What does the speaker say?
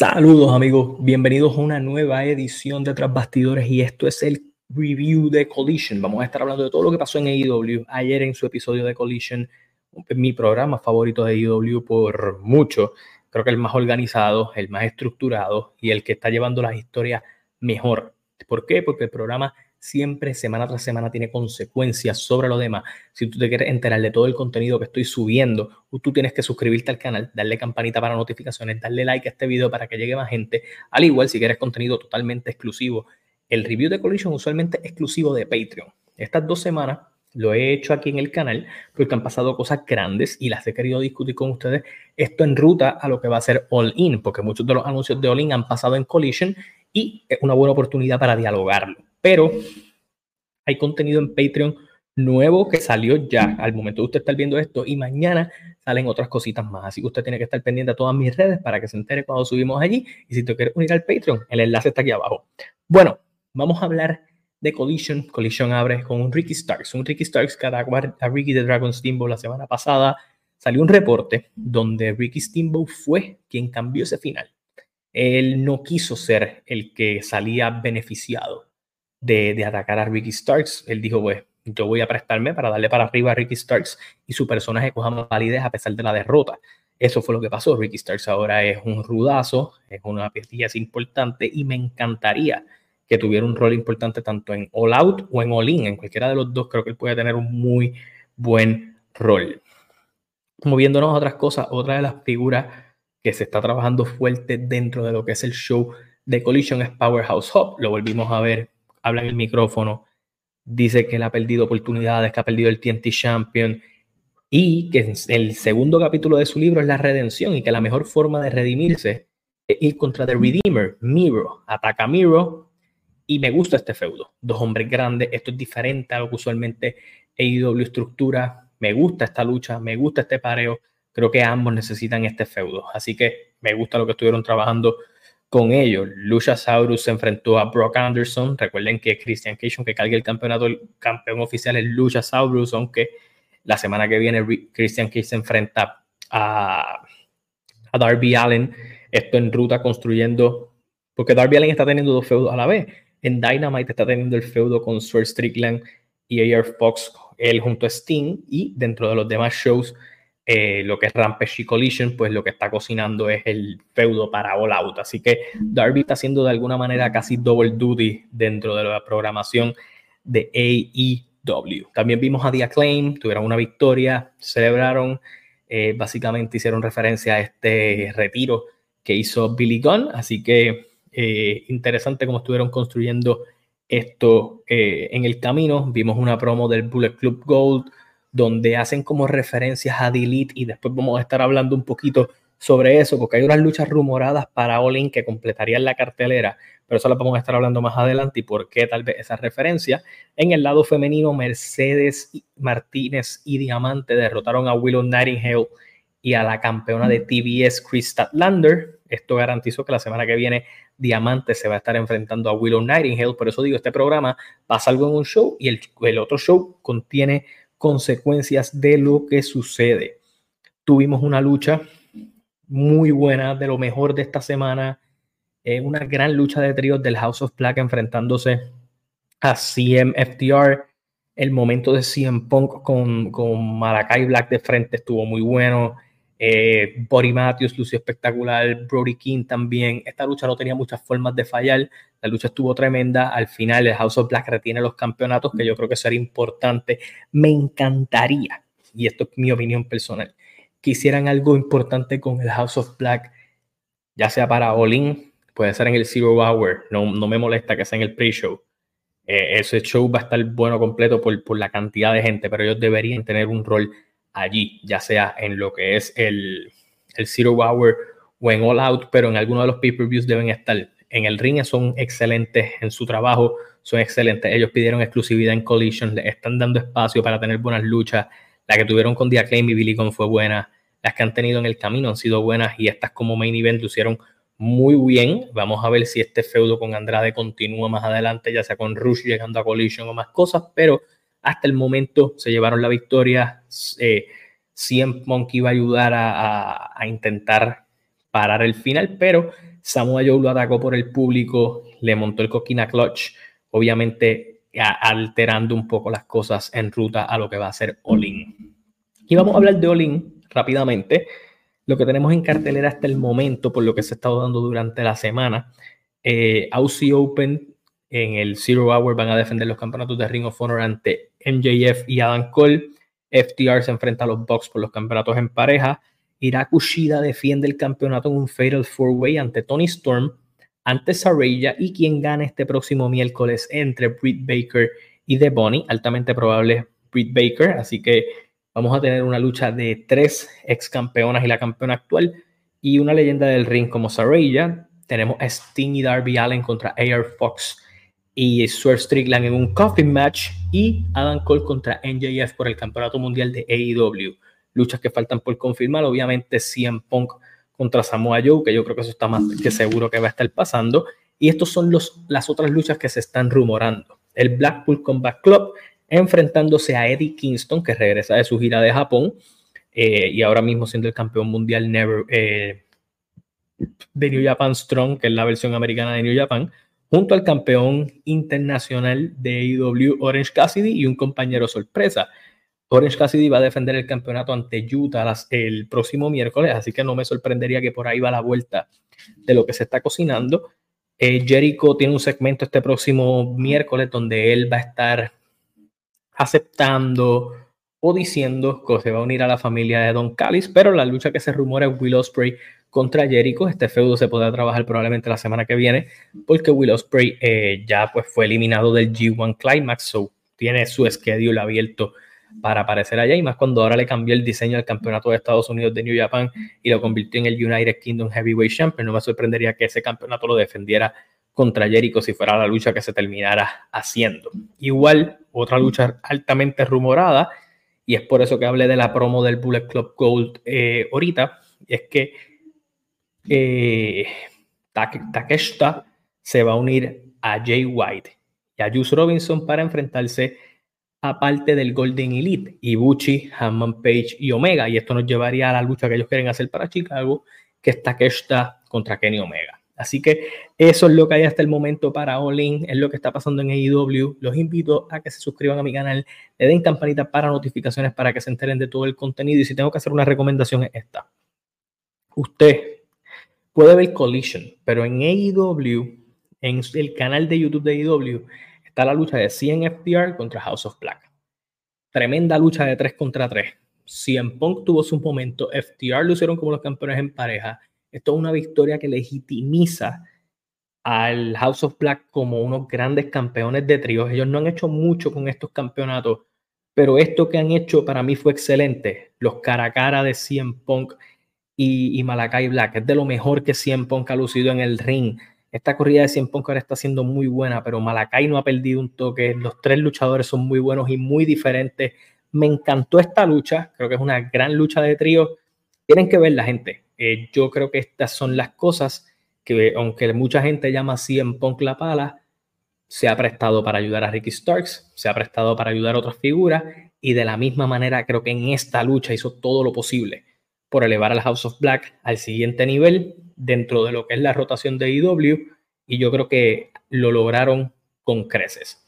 Saludos amigos, bienvenidos a una nueva edición de Tras Bastidores y esto es el review de Collision. Vamos a estar hablando de todo lo que pasó en AEW ayer en su episodio de Collision, mi programa favorito de AEW por mucho. Creo que el más organizado, el más estructurado y el que está llevando las historias mejor. ¿Por qué? Porque el programa siempre, semana tras semana, tiene consecuencias sobre lo demás. Si tú te quieres enterar de todo el contenido que estoy subiendo, tú tienes que suscribirte al canal, darle campanita para notificaciones, darle like a este video para que llegue más gente. Al igual, si quieres contenido totalmente exclusivo, el review de Collision usualmente exclusivo de Patreon. Estas dos semanas lo he hecho aquí en el canal porque han pasado cosas grandes y las he querido discutir con ustedes. Esto en ruta a lo que va a ser All In, porque muchos de los anuncios de All In han pasado en Collision y es una buena oportunidad para dialogarlo. Pero hay contenido en Patreon nuevo que salió ya al momento de usted estar viendo esto y mañana salen otras cositas más. Así que usted tiene que estar pendiente a todas mis redes para que se entere cuando subimos allí. Y si te quieres unir al Patreon, el enlace está aquí abajo. Bueno, vamos a hablar de Collision. Collision abre con un Ricky Starks. Un Ricky Starks que a Ricky de Dragon Steamboat la semana pasada salió un reporte donde Ricky Steamboat fue quien cambió ese final. Él no quiso ser el que salía beneficiado de, atacar a Ricky Starks. Él dijo, pues, yo voy a prestarme para darle para arriba a Ricky Starks y su personaje coja más validez a pesar de la derrota. Eso fue lo que pasó. Ricky Starks ahora es un rudazo, es una pieza importante y me encantaría que tuviera un rol importante tanto en All Out o en All In. En cualquiera de los dos creo que él puede tener un muy buen rol. Moviéndonos a otras cosas, otra de las figuras que se está trabajando fuerte dentro de lo que es el show de Collision es Powerhouse Hub. Lo volvimos a ver habla en el micrófono, dice que él ha perdido oportunidades, que ha perdido el TNT Champion y que el segundo capítulo de su libro es la redención y que la mejor forma de redimirse es ir contra The Redeemer, Miro. Ataca Miro y me gusta este feudo. Dos hombres grandes, esto es diferente a lo que usualmente AEW estructura. Me gusta esta lucha, me gusta este pareo. Creo que ambos necesitan este feudo. Así que me gusta lo que estuvieron trabajando con ellos. Luchasaurus se enfrentó a Brock Anderson. Recuerden que Christian Cage, que cargue el campeonato, el campeón oficial es Luchasaurus, aunque la semana que viene Christian Cage se enfrenta a, a Darby Allen. Esto en ruta construyendo, porque Darby Allen está teniendo dos feudos a la vez. En Dynamite está teniendo el feudo con Swerve Strickland y AR Fox, él junto a Sting, y dentro de los demás shows eh, lo que es Rampage y Collision, pues lo que está cocinando es el feudo para All Out. Así que Darby está haciendo de alguna manera casi double duty dentro de la programación de AEW. También vimos a The Acclaim, tuvieron una victoria, celebraron, eh, básicamente hicieron referencia a este retiro que hizo Billy Gunn. Así que eh, interesante cómo estuvieron construyendo esto en el camino. Vimos una promo del Bullet Club Gold donde hacen como referencias a Delete y después vamos a estar hablando un poquito sobre eso, porque hay unas luchas rumoradas para All que completarían la cartelera, pero eso lo vamos a estar hablando más adelante y por qué tal vez esa referencia. En el lado femenino, Mercedes Martínez y Diamante derrotaron a Willow Nightingale y a la campeona de TBS, Chris Statlander. Esto garantizó que la semana que viene Diamante se va a estar enfrentando a Willow Nightingale. Por eso digo, este programa pasa algo en un show y el, el otro show contiene consecuencias de lo que sucede. Tuvimos una lucha muy buena, de lo mejor de esta semana. Eh, una gran lucha de tríos del House of Black enfrentándose a CMFTR. El momento de CM Punk con, con Malakai Black de frente estuvo muy bueno. Eh, Body Matthews lució espectacular, Brody King también. Esta lucha no tenía muchas formas de fallar. La lucha estuvo tremenda. Al final, el House of Black retiene los campeonatos, que yo creo que sería importante. Me encantaría, y esto es mi opinión personal, que hicieran algo importante con el House of Black, ya sea para Olin, puede ser en el Zero Hour. No, no me molesta que sea en el pre-show. Eh, ese show va a estar bueno completo por, por la cantidad de gente, pero ellos deberían tener un rol allí, ya sea en lo que es el, el Zero Hour o en All Out, pero en alguno de los pay-per-views deben estar. En el ring son excelentes en su trabajo, son excelentes. Ellos pidieron exclusividad en Collision, le están dando espacio para tener buenas luchas. La que tuvieron con The Acclaim y Billy Gunn fue buena. Las que han tenido en el camino han sido buenas y estas como main event lucieron muy bien. Vamos a ver si este feudo con Andrade continúa más adelante, ya sea con Rush llegando a Collision o más cosas, pero hasta el momento se llevaron la victoria. Eh, CM Punk iba a ayudar a, intentar parar el final, pero Samoa Joe lo atacó por el público, le montó el coquina clutch, obviamente alterando un poco las cosas en ruta a lo que va a ser Olin. Y vamos a hablar de Olin rápidamente. Lo que tenemos en cartelera hasta el momento, por lo que se ha estado dando durante la semana, eh, Aussie Open en el Zero Hour van a defender los campeonatos de Ring of Honor ante MJF y Adam Cole. FTR se enfrenta a los Bucks por los campeonatos en pareja. Irakushida defiende el campeonato en un Fatal Four Way ante Tony Storm, ante Saraya y quien gana este próximo miércoles entre Britt Baker y The Bunny. Altamente probable Britt Baker, así que vamos a tener una lucha de tres ex campeonas y la campeona actual y una leyenda del ring como Saraya. Tenemos a Sting y Darby Allen contra AR Fox y Swerve Strickland en un coffin match y Adam Cole contra NJF por el campeonato mundial de AEW luchas que faltan por confirmar. Obviamente, CM Punk contra Samoa Joe, que yo creo que eso está más que seguro que va a estar pasando. Y estos son los, las otras luchas que se están rumorando. El Blackpool Combat Club enfrentándose a Eddie Kingston, que regresa de su gira de Japón eh, y ahora mismo siendo el campeón mundial never, eh, de New Japan Strong, que es la versión americana de New Japan, junto al campeón internacional de AEW Orange Cassidy y un compañero sorpresa. Orange Cassidy va a defender el campeonato ante Utah el próximo miércoles, así que no me sorprendería que por ahí va la vuelta de lo que se está cocinando. Eh, Jericho tiene un segmento este próximo miércoles donde él va a estar aceptando o diciendo que se va a unir a la familia de Don Callis, pero la lucha que se rumora es Will Ospreay contra Jericho. Este feudo se podrá trabajar probablemente la semana que viene, porque Will Ospreay eh, ya pues fue eliminado del G1 Climax, so tiene su schedule abierto para aparecer allá y más cuando ahora le cambió el diseño del campeonato de Estados Unidos de New Japan y lo convirtió en el United Kingdom Heavyweight Champion. No me sorprendería que ese campeonato lo defendiera contra Jericho si fuera la lucha que se terminara haciendo. Igual, otra lucha altamente rumorada, y es por eso que hablé de la promo del Bullet Club Gold eh, ahorita, es que eh, Takeshita se va a unir a Jay White y a Juice Robinson para enfrentarse aparte del Golden Elite, Ibuchi, Hammond Page y Omega. Y esto nos llevaría a la lucha que ellos quieren hacer para Chicago, que está está contra Kenny Omega. Así que eso es lo que hay hasta el momento para All In, es lo que está pasando en AEW. Los invito a que se suscriban a mi canal, le den campanita para notificaciones para que se enteren de todo el contenido. Y si tengo que hacer una recomendación es esta. Usted puede ver Collision, pero en AEW, en el canal de YouTube de AEW, está la lucha de CNFTR contra House of Black. Tremenda lucha de 3 contra 3. CM Punk tuvo su momento, FTR lo hicieron como los campeones en pareja. Esto es una victoria que legitimiza al House of Black como unos grandes campeones de tríos. Ellos no han hecho mucho con estos campeonatos, pero esto que han hecho para mí fue excelente. Los cara a cara de CM Punk y, y Malakai Black es de lo mejor que CM Punk ha lucido en el ring esta corrida de 100 Punk ahora está siendo muy buena, pero Malakai no ha perdido un toque. Los tres luchadores son muy buenos y muy diferentes. Me encantó esta lucha. Creo que es una gran lucha de trío. Tienen que ver la gente. Eh, yo creo que estas son las cosas que, aunque mucha gente llama así en Punk la pala, se ha prestado para ayudar a Ricky Starks, se ha prestado para ayudar a otras figuras y de la misma manera creo que en esta lucha hizo todo lo posible por elevar al House of Black al siguiente nivel dentro de lo que es la rotación de IW e y yo creo que lo lograron con creces.